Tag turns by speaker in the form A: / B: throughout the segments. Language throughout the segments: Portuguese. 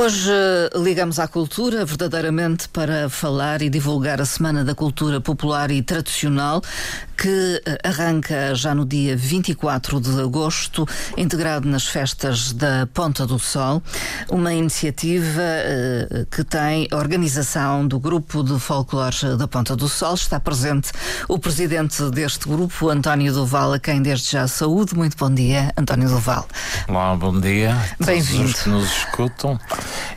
A: Hoje ligamos à cultura, verdadeiramente para falar e divulgar a Semana da Cultura Popular e Tradicional, que eh, arranca já no dia 24 de agosto, integrado nas festas da Ponta do Sol, uma iniciativa uh, que tem a organização do Grupo de Folclore da Ponta do Sol. Está presente o presidente deste grupo, António Duval, a quem desde já saúde. Muito bom dia, António Duval.
B: Olá, bom dia.
A: Bem-vindo.
B: que nos escutam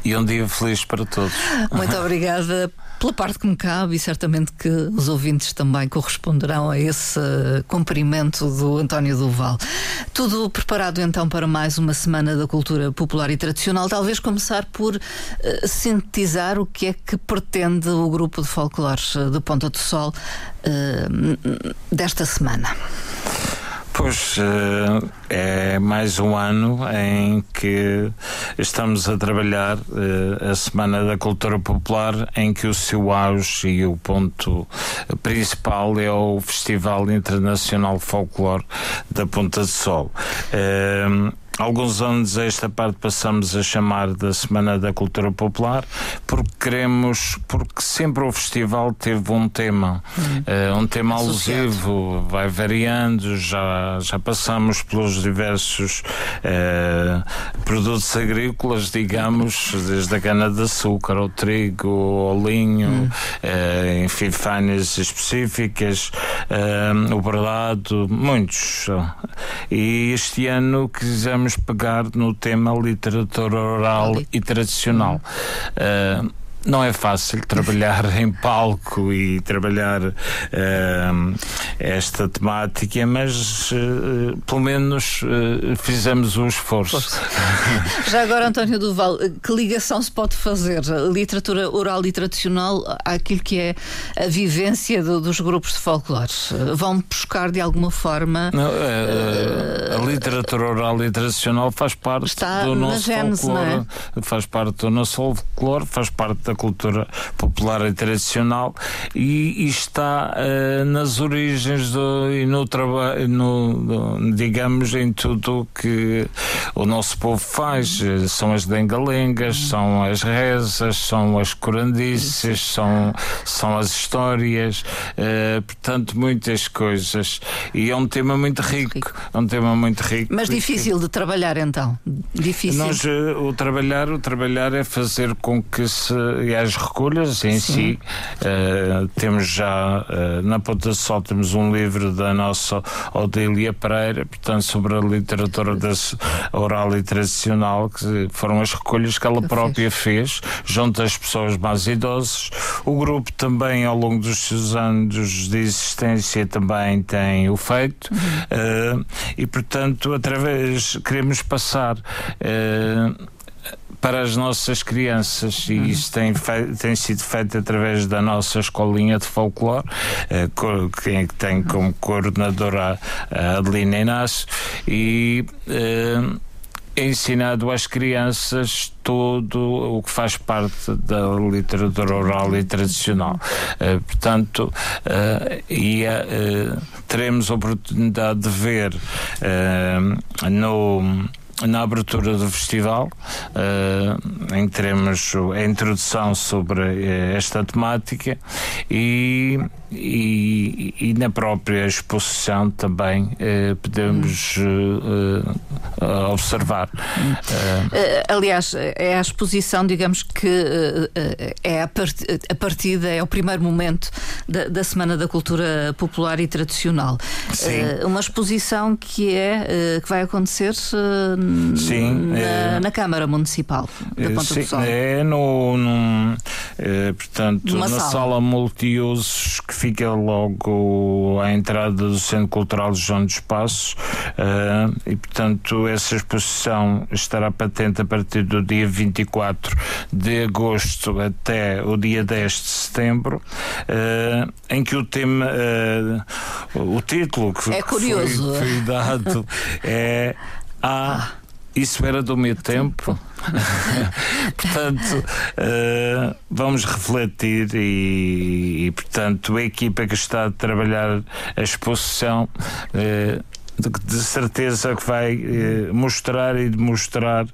B: e um dia feliz para todos.
A: Muito obrigada pela parte que me cabe e certamente que os ouvintes também corresponderão a esse cumprimento do António Duval. Tudo preparado então para mais uma semana da cultura popular e tradicional. Talvez começar por uh, sintetizar o que é que pretende o grupo de folclore de Ponta do Sol uh, desta semana.
B: Pois eh, é mais um ano em que estamos a trabalhar eh, a Semana da Cultura Popular, em que o seu auge e o ponto principal é o Festival Internacional Folclore da Ponta de Sol. Eh, alguns anos a esta parte passamos a chamar da Semana da Cultura Popular porque queremos, porque sempre o festival teve um tema, uh, um tema alusivo, vai variando, já, já passamos pelos diversos uh, produtos agrícolas, digamos, desde a cana-de-açúcar, ao trigo, ao linho, hum. Enfim, fanas específicas, o bordado, muitos. E este ano quisemos pegar no tema literatura oral e tradicional. Uh, não é fácil trabalhar em palco e trabalhar uh, esta temática, mas uh, pelo menos uh, fizemos um esforço.
A: Já agora, António Duval, que ligação se pode fazer? Literatura oral e tradicional àquilo que é a vivência do, dos grupos de folclore? Vão buscar de alguma forma.
B: Não, a literatura oral e tradicional faz parte
A: Está
B: do nosso
A: gênese,
B: folclore,
A: é?
B: faz parte do nosso folclore, faz parte da cultura popular e tradicional e, e está uh, nas origens do, e no trabalho, no, digamos, em tudo que o nosso povo faz. São as dengalengas, são as rezas, são as corandices, são, são as histórias, uh, portanto, muitas coisas. E é um tema muito rico. É um tema muito rico.
A: Mas difícil de trabalhar então. Difícil.
B: Nós, uh, o trabalhar, o trabalhar é fazer com que se e as recolhas em Sim. si. Uh, temos já uh, na Ponta do Sol temos um livro da nossa Odília Pereira, portanto, sobre a literatura oral e tradicional, que foram as recolhas que ela própria fez, junto às pessoas mais idosas. O grupo também, ao longo dos seus anos de existência, também tem o feito. Uhum. Uh, e, portanto, através, queremos passar para as nossas crianças e uhum. isso tem, tem sido feito através da nossa escolinha de folclore, eh, que tem como coordenadora a Adelina Inácio e uh, ensinado às crianças todo o que faz parte da literatura oral e tradicional. Uh, portanto, uh, e, uh, teremos a oportunidade de ver no na abertura do festival, uh, em que teremos a introdução sobre uh, esta temática e, e, e, na própria exposição também uh, podemos observar.
A: aliás, é a exposição, digamos que é a, part a partida, é o primeiro momento da, da, Semana da Cultura Popular e Tradicional. uma exposição que é que vai acontecer
B: Sim,
A: na, é, na Câmara Municipal da Ponta
B: sim,
A: do Sol.
B: É no, num, é, portanto, na sala. sala multiusos que fica logo à entrada do Centro Cultural João dos Passos uh, e, portanto, essa exposição estará patente a partir do dia 24 de agosto até o dia 10 de setembro, uh, em que o tema, uh, o título que,
A: é curioso.
B: foi, foi dado é a isso era do meu tempo. portanto, uh, vamos refletir e, e, portanto, a equipa que está a trabalhar a exposição. Uh, de, de, certeza que vai uh, mostrar e demonstrar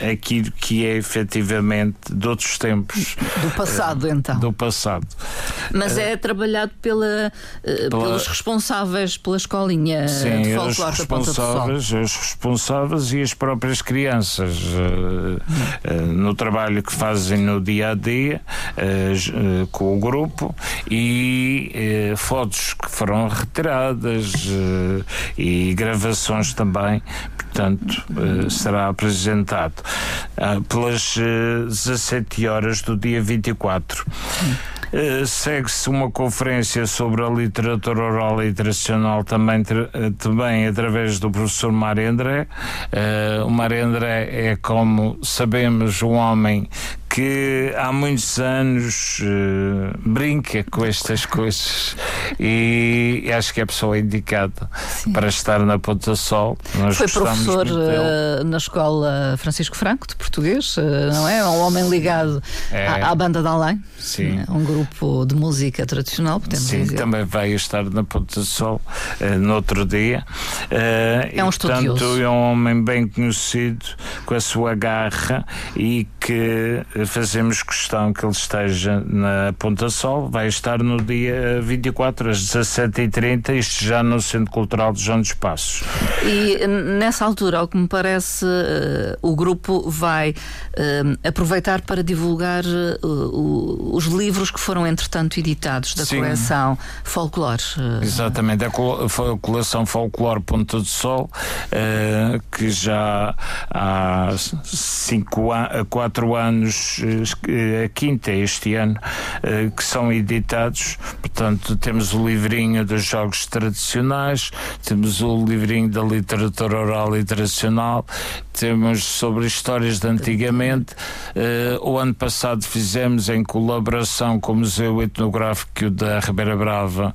B: aquilo que é efetivamente de outros tempos.
A: Do passado, então.
B: Do passado.
A: Mas é trabalhado pela, pela... pelos responsáveis pela escolinha
B: Sim,
A: de folclore
B: os responsáveis, os responsáveis e as próprias crianças no trabalho que fazem no dia a dia com o grupo e fotos que foram retiradas e gravações também portanto, será apresentado pelas uh, eh, 17 horas do dia 24. Uh, Segue-se uma conferência sobre a literatura oral e tradicional também, também através do professor Mário André. o Mário André é, como sabemos, um homem que há muitos anos uh, brinca com estas coisas e acho que é a pessoa indicada Sim. para estar na Ponta Sol.
A: Nós Foi professor uh, na escola Francisco Franco, de português, uh, não é? Um homem ligado é. à, à, banda da Além, Sim. um grupo de música tradicional, podemos
B: Sim,
A: dizer.
B: também vai estar na Ponta Sol no outro dia.
A: é um estudioso.
B: Portanto, é um homem bem conhecido, com a sua garra e que fazemos questão que ele esteja na Ponta Sol, vai estar no dia 24 às 17h30, isto já no Centro Cultural de João dos Passos.
A: E nessa altura, ao que me parece, uh, o grupo vai uh, aproveitar para divulgar uh, os livros que foram entretanto editados da Sim. coleção Folclore.
B: Exatamente, a coleção Folclore Ponta do Sol, que já há cinco, quatro anos a quinta este ano, eh, que são editados. Portanto, temos o livrinho dos jogos tradicionais, temos o livrinho da literatura oral e tradicional, temos sobre histórias de antigamente. Uh, o ano passado fizemos em colaboração com o Museu Etnográfico da Ribeira Brava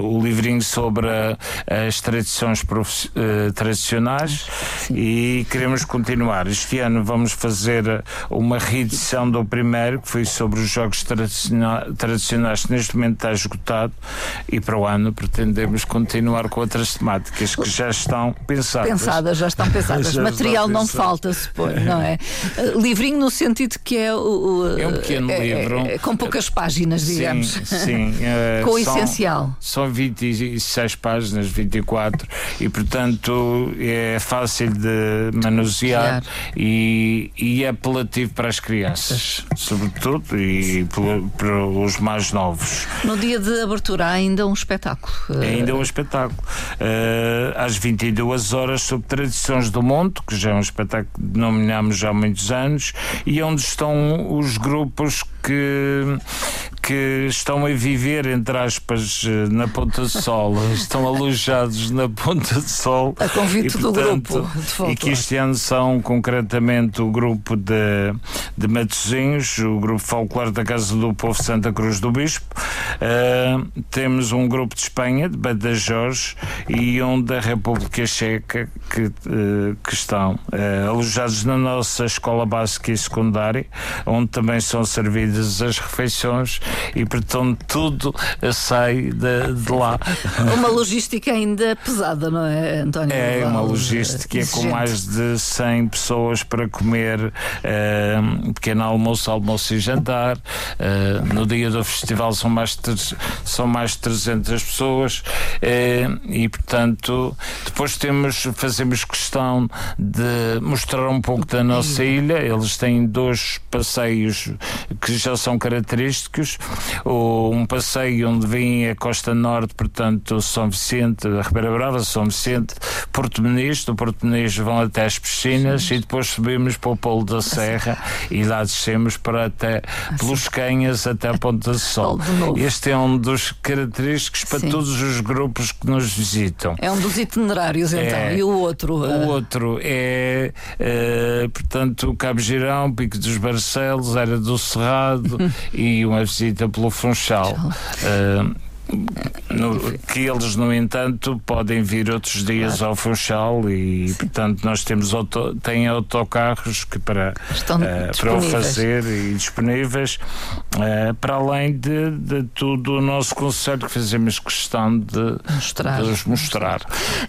B: o livrinho sobre as tradições tradicionais Sim. e queremos continuar. Este ano vamos fazer uma reedição do primeiro, que foi sobre os jogos tradicionais, que neste momento está esgotado, e para o ano pretendemos continuar com outras temáticas que já estão pensadas.
A: Pensadas, já estão pensadas pensadas. Material não falta, suponho, não é? Uh, livrinho no sentido que é o.
B: é um pequeno é, livro. É,
A: é, com poucas páginas, digamos.
B: Sim, sim.
A: Uh, com o essencial.
B: São 26 páginas, 24, e portanto é fácil de manusear e, e, é apelativo para as crianças, sobretudo, e para os mais novos.
A: No dia de abertura há ainda um espetáculo.
B: É ainda um espetáculo. Uh, às 22 horas sobre tradições do Monte, que já é um espetáculo que denominamos já há muitos anos, e onde estão os grupos que, que estão a viver, entre aspas, na Ponta do Sol, estão alojados na Ponta do Sol.
A: A convite e, portanto, do grupo.
B: E que este ano são concretamente o grupo de, de Matosinhos, o grupo folclore da Casa do Povo Santa Cruz do Bispo. Uh, temos um grupo de Espanha, de Badajoz, e um da República Checa, que, uh, que estão uh, alojados na nossa escola básica e secundária, onde também são servidas as refeições e, portanto, tudo sai de, de lá.
A: Uma logística ainda pesada, não é, António?
B: É uma logística com mais de 100 pessoas para comer uh, pequeno almoço, almoço e jantar. Uh, no dia do festival são mais de, são mais de 300 pessoas uh, e, portanto, depois temos, fazemos questão de mostrar um pouco da nossa ilha. Eles têm dois passeios que já são característicos um passeio onde vem a Costa Norte, portanto, São Vicente, a Ribeira Brava, São Vicente, Porto Muniz, do Porto Muniz vão até as piscinas Sim. e depois subimos para o Polo da Serra e lá descemos para até pelos Canhas até a Ponta do Sol. Este é um dos característicos para Sim. todos os grupos que nos visitam.
A: É um dos itinerários, então. É, e o outro?
B: O uh... outro é, uh, portanto, Cabo Girão, Pico dos Barcelos, Era do Cerrado e uma visita pelo Funchal. Uh, no, que eles, no entanto, podem vir outros dias claro. ao Funchal e, Sim. portanto, nós temos auto, tem autocarros que para, uh, para o fazer e disponíveis, uh, para além de, de tudo o nosso conselho que fazemos questão de mostrar. De mostrar. mostrar.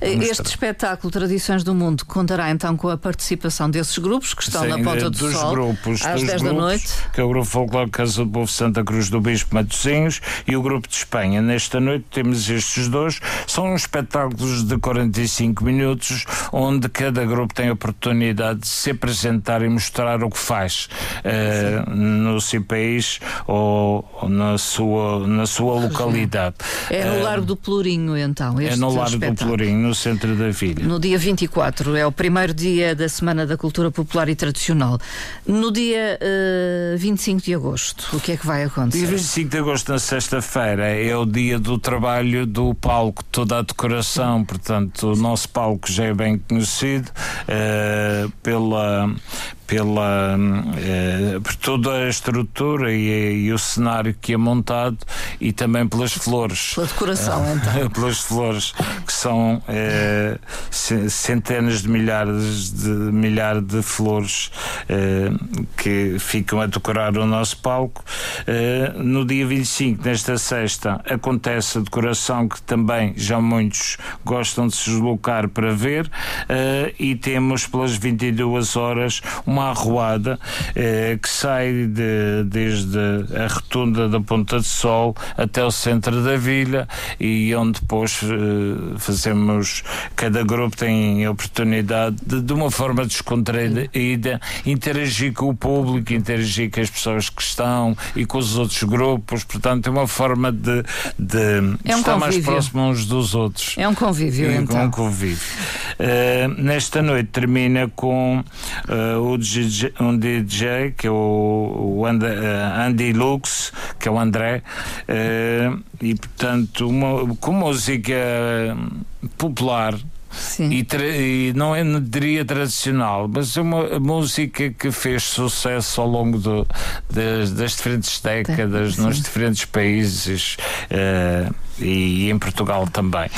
A: Este espetáculo Tradições do Mundo contará então com a participação desses grupos que estão Sim, na Ponta do
B: dos
A: Sol
B: grupos,
A: às
B: dos
A: 10 grupos, da noite.
B: Que é o Grupo Folclore Casa do Povo Santa Cruz do Bispo Matosinhos e o Grupo de Espanha. Nesta noite temos estes dois. São espetáculos de 45 minutos onde cada grupo tem a oportunidade de se apresentar e mostrar o que faz uh, no seu país ou na sua, na sua localidade.
A: É no uh, Largo do Pelourinho, então.
B: é no Largo do Pelourinho, no centro da vila.
A: No dia 24, é o primeiro dia da Semana da Cultura Popular e Tradicional. No dia uh, eh, 25 de agosto, o que é que vai acontecer?
B: Dia 25 de agosto, na sexta-feira, é o dia do trabalho do palco, toda a decoração, portanto, o nosso palco já é bem conhecido uh, pela pela eh, por toda a estrutura e, e, o cenário que é montado e também pelas flores.
A: Pela decoração, então.
B: pelas flores, que são eh, centenas de milhares de milhares de flores eh, que ficam a decorar o nosso palco. No dia 25, nesta sexta, acontece a decoração que também já muitos gostam de se deslocar para ver e temos pelas 22 horas uma uma arruada eh, que sai de, desde a rotunda da Ponta de Sol até o centro da vila e onde depois eh, fazemos, cada grupo tem a oportunidade de, de uma forma descontraída, interagir com o público, interagir com as pessoas que estão e com os outros grupos, portanto é uma forma de, de
A: é um
B: estar
A: convívio.
B: mais próximo uns dos outros.
A: É um convívio,
B: é,
A: então.
B: Um convívio. Uh, nesta noite termina com uh, o DJ, um DJ que é o, o Andy, Lux, que é o André, uh, e portanto, uma, com música popular. E, e, não é, diria tradicional, mas é uma música que fez sucesso ao longo do, das, das diferentes décadas, nos diferentes países uh, e em Portugal também.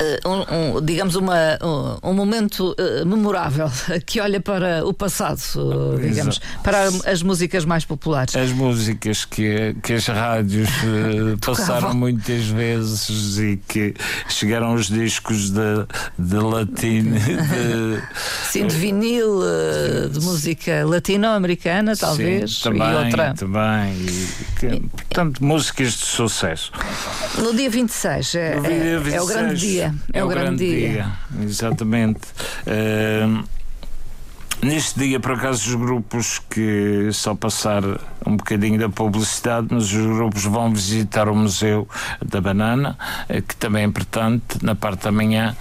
A: Eh, um, um, digamos, uma, um, um momento uh, memorável que olha para o passado, uh, digamos, para as músicas mais populares.
B: As músicas que, que as rádios uh, passaram muitas vezes e que chegaram os discos de, de latino. De,
A: Sim, de vinil, de música latino-americana, talvez.
B: Sim, também, e outra. Também. E, que, portanto, músicas de sucesso.
A: No dia 26, é, no dia 26 é, é o grande dia. É,
B: é o, grande, grande dia. dia. Exatamente. Uh, Neste dia, por acaso, os grupos que só passar um bocadinho da publicidade, mas os grupos vão visitar o Museu da Banana, eh, que também é importante, na parte da manhã.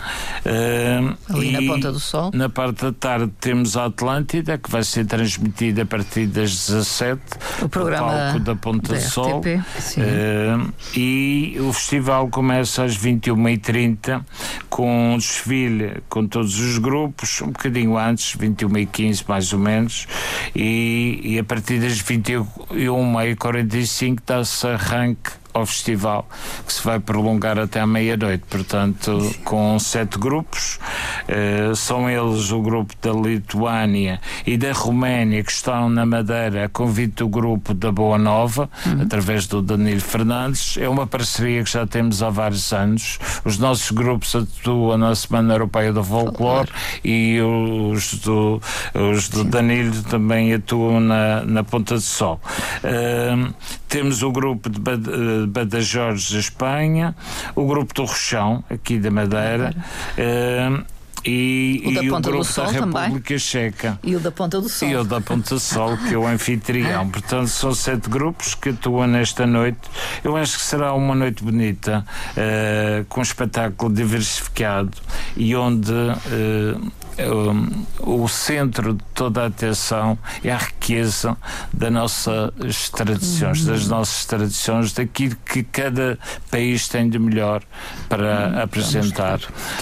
A: Uh, Ali na Ponta do Sol.
B: Na parte da tarde temos a Atlântida, que vai ser transmitida a partir das 17,
A: o programa
B: palco da Ponta da do Sol. Uh, e o festival começa às 21h30 com um desfile com todos os grupos, um bocadinho antes, 21h 2015, mais ou menos, e, e a partir das 21h45 dá-se arranque ao festival, que se vai prolongar até à meia-noite, portanto, com sete grupos. Uh, são eles o grupo da Lituânia e da Roménia, que estão na Madeira, a convite do grupo da Boa Nova, uhum. através do Danilo Fernandes. É uma parceria que já temos há vários anos. Os nossos grupos atuam na Semana Europeia do Folclore e os do, os do Danilo também atuam na, na Ponta de Sol. Uh, temos o grupo de Badajoz da Espanha, o grupo do Rochão, aqui da Madeira. Uh, e,
A: o da
B: e
A: Ponta
B: o
A: do Sol
B: da República
A: também.
B: Checa.
A: E o da Ponta do Sol.
B: E o da Ponta do Sol, que é o anfitrião. Portanto, são sete grupos que atuam nesta noite. Eu acho que será uma noite bonita, uh, com um espetáculo diversificado e onde. Uh, o centro de toda a atenção é a riqueza das nossas tradições, das uhum. nossas tradições, daquilo que cada país tem de melhor para uhum. apresentar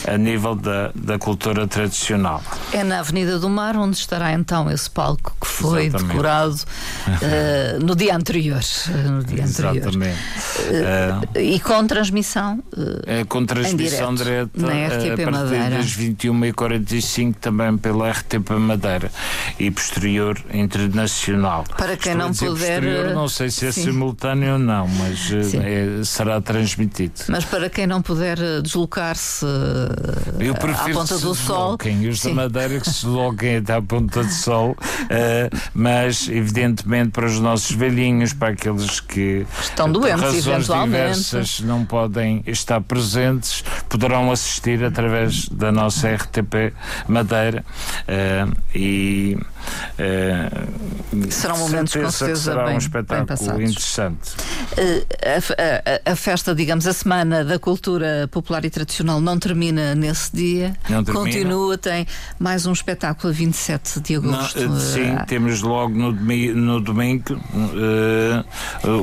B: a nível da, da cultura tradicional.
A: É na Avenida do Mar onde estará então esse palco que foi Exatamente. decorado uh, no dia anterior. Uh, no dia
B: Exatamente. Anterior.
A: Uh, e com transmissão?
B: é com transmissão direta
A: na RTP a partir Madeira.
B: das 21h45 também pela RTP Madeira e posterior internacional.
A: Para quem não puder. Posterior,
B: não sei se é sim. simultâneo ou não, mas é, será transmitido.
A: Mas para quem não puder deslocar-se à Ponta do Sol.
B: Os da Madeira que se desloquem até à Ponta do Sol, uh, mas evidentemente para os nossos velhinhos, para aqueles que
A: estão doentes,
B: razões diversas não podem estar presentes, poderão assistir através da nossa RTP Madeira uh, e
A: uh, serão momentos com certeza
B: será
A: bem,
B: um espetáculo interessante.
A: Uh, a, a, a, festa, digamos, a semana da cultura popular e tradicional não termina nesse dia,
B: não termina.
A: continua, tem mais um espetáculo a 27 de agosto.
B: Não, sim, temos logo no domingo, no domingo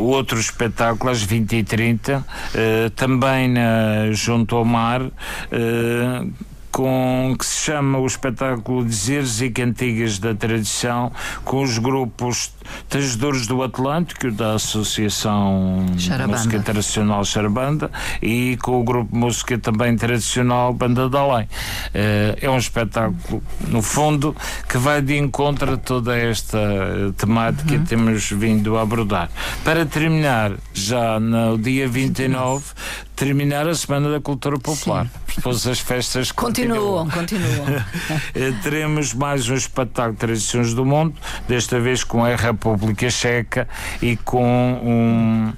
B: outro espetáculo às 20h30, também na, junto ao mar com que se chama o espetáculo Dizeres e Cantigas da Tradição, com os grupos Tangedores do Atlântico, da Associação Charabanda. Música Tradicional Charabanda, e com o grupo Música também Tradicional Banda da Além. Eh, é um espetáculo, no fundo, que vai de encontro a toda esta temática uhum. que temos vindo a abordar. Para terminar, já no dia 29, terminar a Semana da Cultura Popular. Sim. Depois as festas
A: continuam. Continuam, continuam.
B: Eh, teremos mais um espetáculo de tradições do mundo, desta vez com a República Checa e com, um,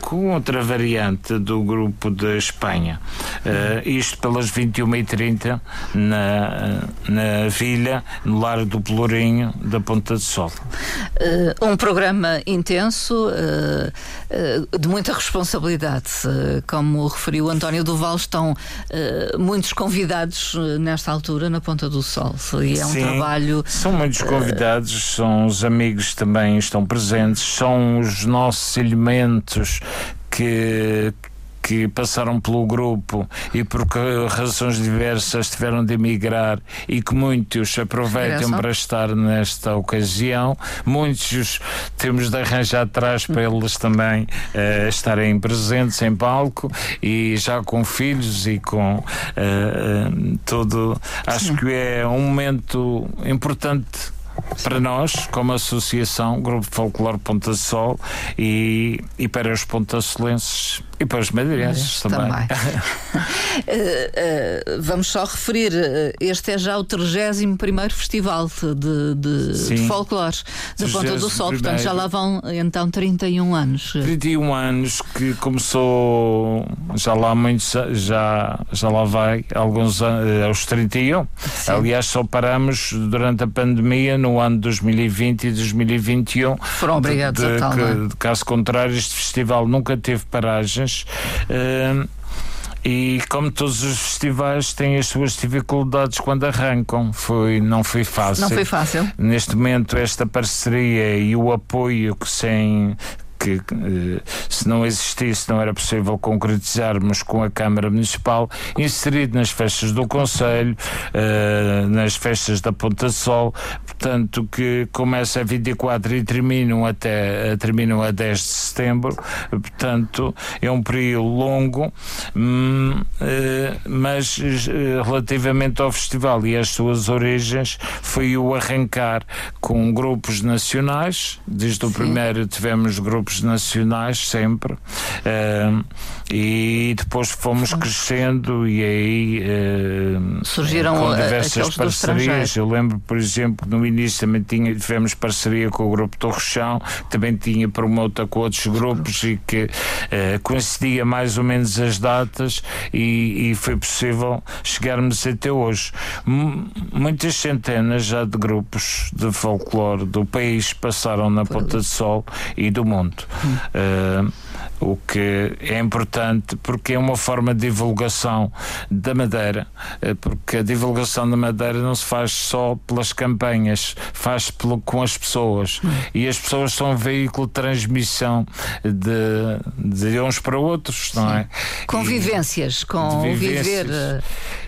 B: com outra variante do grupo de Espanha. Uh, isto pelas 21h30 na, na Vilha, no Lar do Pelourinho, da Ponta de Sol.
A: Uh, um programa intenso, uh, de muita responsabilidade, como referiu António Duval, estão muitos convidados nesta altura na Ponta do Sol. E é um
B: Sim,
A: trabalho.
B: São muitos convidados, são os amigos também estão presentes, são os nossos elementos que, que passaram pelo grupo e por razões diversas tiveram de emigrar e que muitos aproveitam para estar nesta ocasião. Muitos temos de arranjar atrás para eles também uh, estarem presentes em palco e já com filhos e com uh, uh, tudo. Acho Sim. que é um momento importante para nós, como associação, Grupo Folclore Ponta Sol e, e para os pontasolenses e para os madeirenses também. também. uh,
A: uh, vamos só referir, uh, este é já o 31 Festival de, de, de folclore da Ponta do Sol, portanto já lá vão então 31 anos.
B: 31 anos que começou já lá muitos, já, já lá vai alguns anos, aos 31. Sim. Aliás, só paramos durante a pandemia no ano 2020 e 2021.
A: Foram obrigados de, a tal. Que,
B: de, caso contrário, este festival nunca teve paragens. Uh, e como todos os festivais têm as suas dificuldades quando arrancam, foi, não foi fácil.
A: Não foi fácil.
B: Neste momento, esta parceria e o apoio que sem que eh, se não existisse não era possível concretizarmos com a Câmara Municipal, inserido nas festas do Conselho, eh, nas festas da Ponta Sol, portanto que começa a 24 e terminam até terminam a 10 de setembro, portanto é um período longo, hum, eh, mas relativamente ao festival e às suas origens foi o arrancar com grupos nacionais, desde o primeiro tivemos grupos grupos nacionais sempre uh, e depois fomos crescendo e aí uh,
A: surgiram com
B: diversas parcerias. Eu lembro, por exemplo, no início também tinha, tivemos parceria com o grupo do Rochão, também tinha promota com outros grupos e que uh, coincidia mais ou menos as datas e, e foi possível chegarmos até hoje. M muitas centenas já de grupos de folclore do país passaram na Ponta de Sol e do mundo. Uh, o que é importante porque é uma forma de divulgação da Madeira, eh, porque a divulgação da Madeira não se faz só pelas campanhas, faz pelo, com as pessoas. Hum. E as pessoas são um veículo de transmissão de, de uns para outros, não é?
A: Convivências, com o viver. Eh,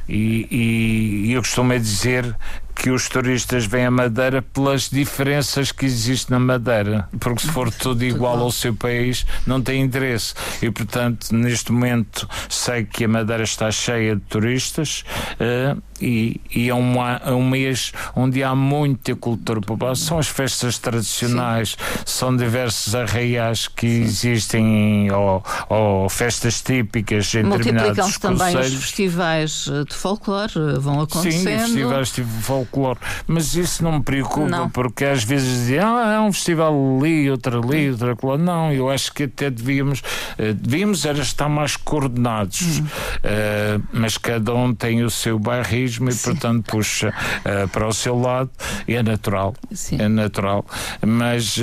B: e, e, e eu costumo dizer que os turistas vêm a Madeira pelas diferenças que existem na Madeira, porque se for tudo igual ao seu país, não tem interesse. E, portanto, neste momento, sei que a Madeira está cheia de turistas uh, e, e é, um, é um mês onde há muita cultura popular. São as festas tradicionais, Sim. são diversos arraiais que Sim. existem, ou, ou, festas típicas em
A: Multiplicam-se também os festivais de folclore, vão acontecendo.
B: Sim, festivais de folclore folclore. Mas isso não me preocupa, não. porque às vezes dizem, ah, é um festival ali, outro ali, outro ali. Não, eu acho que até devíamos, uh, devíamos era estar mais coordenados. Hum. Uh, mas cada um tem o seu bairrismo e, Sim. portanto, puxa uh, para o seu lado. E é natural. Sim. É natural. Mas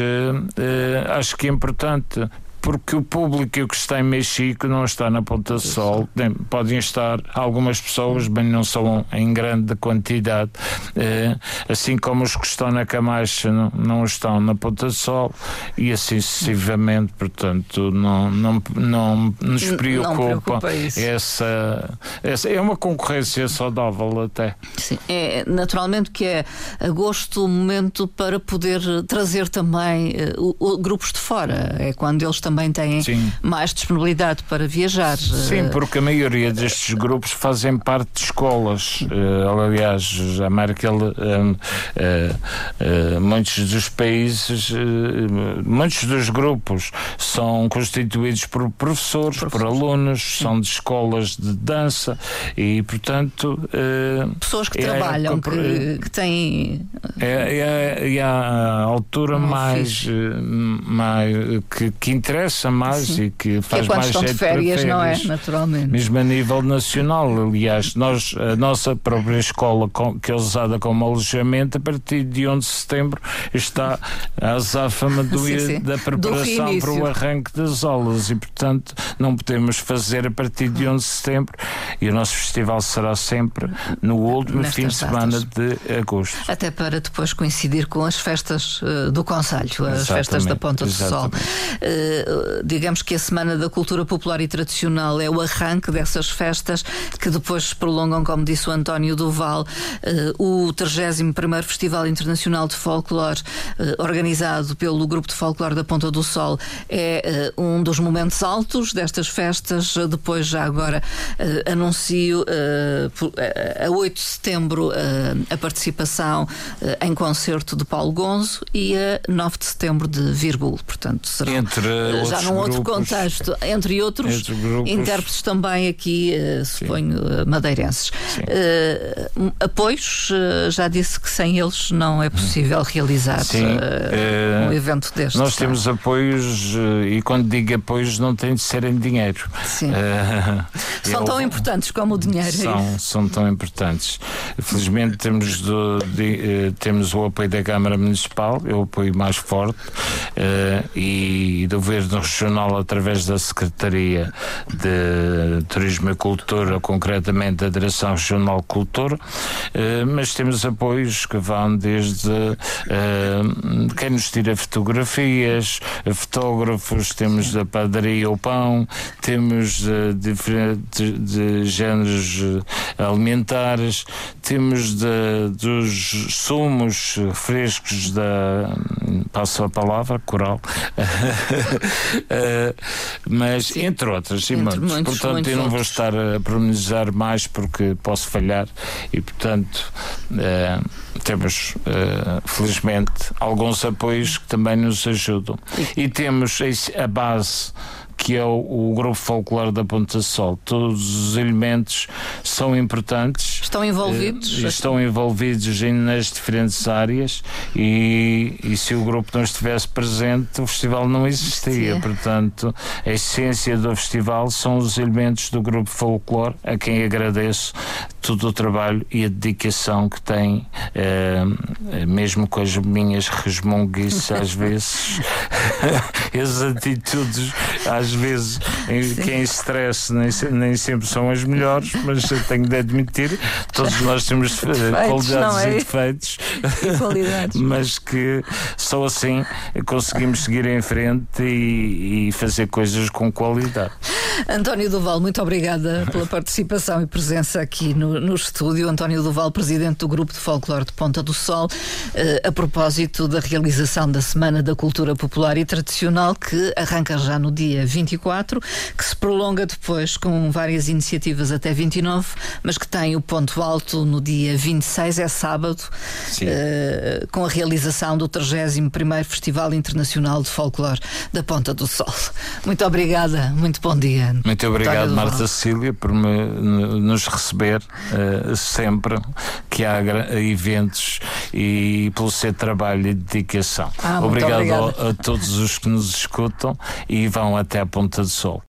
B: acho que é importante porque o público que está em Mexico não está na Ponta do Sol. Podem estar algumas pessoas, bem não são em grande quantidade, eh, assim como os que estão na Camacha não, não estão na Ponta do Sol e assim sucessivamente. Portanto, não, não, não nos preocupa, não preocupa essa, essa. É uma concorrência saudável até.
A: Sim, é naturalmente que é agosto o momento para poder trazer também uh, grupos de fora. É quando eles também têm Sim. mais disponibilidade para viajar.
B: Sim, eh, porque a maioria destes grupos fazem parte de escolas. Uh, aliás, a Merkel, uh, uh, muitos dos países, muitos dos grupos são constituídos por professores, por alunos, são de escolas de dança e, portanto.
A: Pessoas que é trabalham, que, que, têm.
B: É, é, é a altura mais, mais que, que interessa interessa mais Sim. e que faz
A: que é
B: mais
A: estão de férias, não é? Naturalmente.
B: Mesmo a nível nacional, aliás, nós, a nossa própria escola, que é usada como alojamento, a partir de 11 de setembro está a azáfama do, sim, sim. da preparação para o arranque das aulas e, portanto, não podemos fazer a partir de 11 de setembro e o nosso festival será sempre no último Nestas fim de semana de agosto.
A: Até para depois coincidir com as festas uh, do Conselho, as exatamente, festas da Ponta do Sol. Uh, digamos que a Semana da Cultura Popular e Tradicional é o arranque dessas festas que depois se prolongam, como disse o António Duval, eh, o 31 Festival Internacional de Folclore, eh, organizado pelo Grupo de Folclore da Ponta do Sol, é eh, um dos momentos altos destas festas. Depois, já agora, anuncio a 8 de setembro a participação em concerto de Paulo Gonzo e a 9 de setembro de Virgul. Portanto, serão
B: Entre
A: já num outro contexto, entre outros entre grupos, intérpretes também aqui, uh, suponho, uh, madeirenses. Uh, apoios, já disse que sem eles não é possível realizar um evento destes.
B: Nós temos apoios e quando digo apoios não tem de ser em dinheiro.
A: Sim. são tão importantes como o dinheiro.
B: É são, são tão importantes. Felizmente temos, do, de, temos o apoio da Câmara Municipal, é o apoio mais forte, e do Governo Governo Regional, através da Secretaria de Turismo e Cultura, concretamente a Direção Regional de Cultura, eh, mas temos apoios que vão desde eh, quem nos tira fotografias, fotógrafos, temos da padaria o pão, temos de diferentes de géneros alimentares, temos de, dos sumos frescos da passo a palavra, coral uh, mas Sim. entre outras, e entre muitos. muitos. Portanto, muitos eu não vou estar a pronunciar mais porque posso falhar e, portanto, uh, temos, uh, felizmente, alguns apoios que também nos ajudam. E temos a base que é o, o, grupo folclore da Ponta Sol. Todos os elementos são importantes
A: Estão envolvidos?
B: Uh, estão envolvidos nas diferentes áreas e, e, se o grupo não estivesse presente, o festival não existia. Sim. Portanto, a essência do festival são os elementos do grupo folclore, a quem agradeço todo o trabalho e a dedicação que tem, uh, mesmo com as minhas resmunguices às vezes, as atitudes, às vezes, em, que em stress nem, nem sempre são as melhores, mas tenho de admitir, todos nós temos defeitos, qualidades é? e defeitos,
A: e qualidades.
B: mas que só assim conseguimos seguir em frente e, e fazer coisas com qualidade.
A: António Duval, muito obrigada pela participação e presença aqui no, no estúdio. António Duval, presidente do Grupo de Folclore de Ponta do Sol, eh, a propósito da realização da Semana da Cultura Popular e Tradicional, que arranca já no dia 24, que se prolonga depois com várias iniciativas até 29, mas que tem o ponto alto no dia 26, é sábado, eh, com a realização do 31º Festival Internacional de Folclore da Ponta do Sol. Muito obrigada, muito bom dia.
B: Muito obrigado, Marta Cecília, por me, nos receber uh, sempre que há eventos e pelo seu trabalho e dedicação. Ah, obrigado a, a todos os que nos escutam e vão até a Ponta do Sol.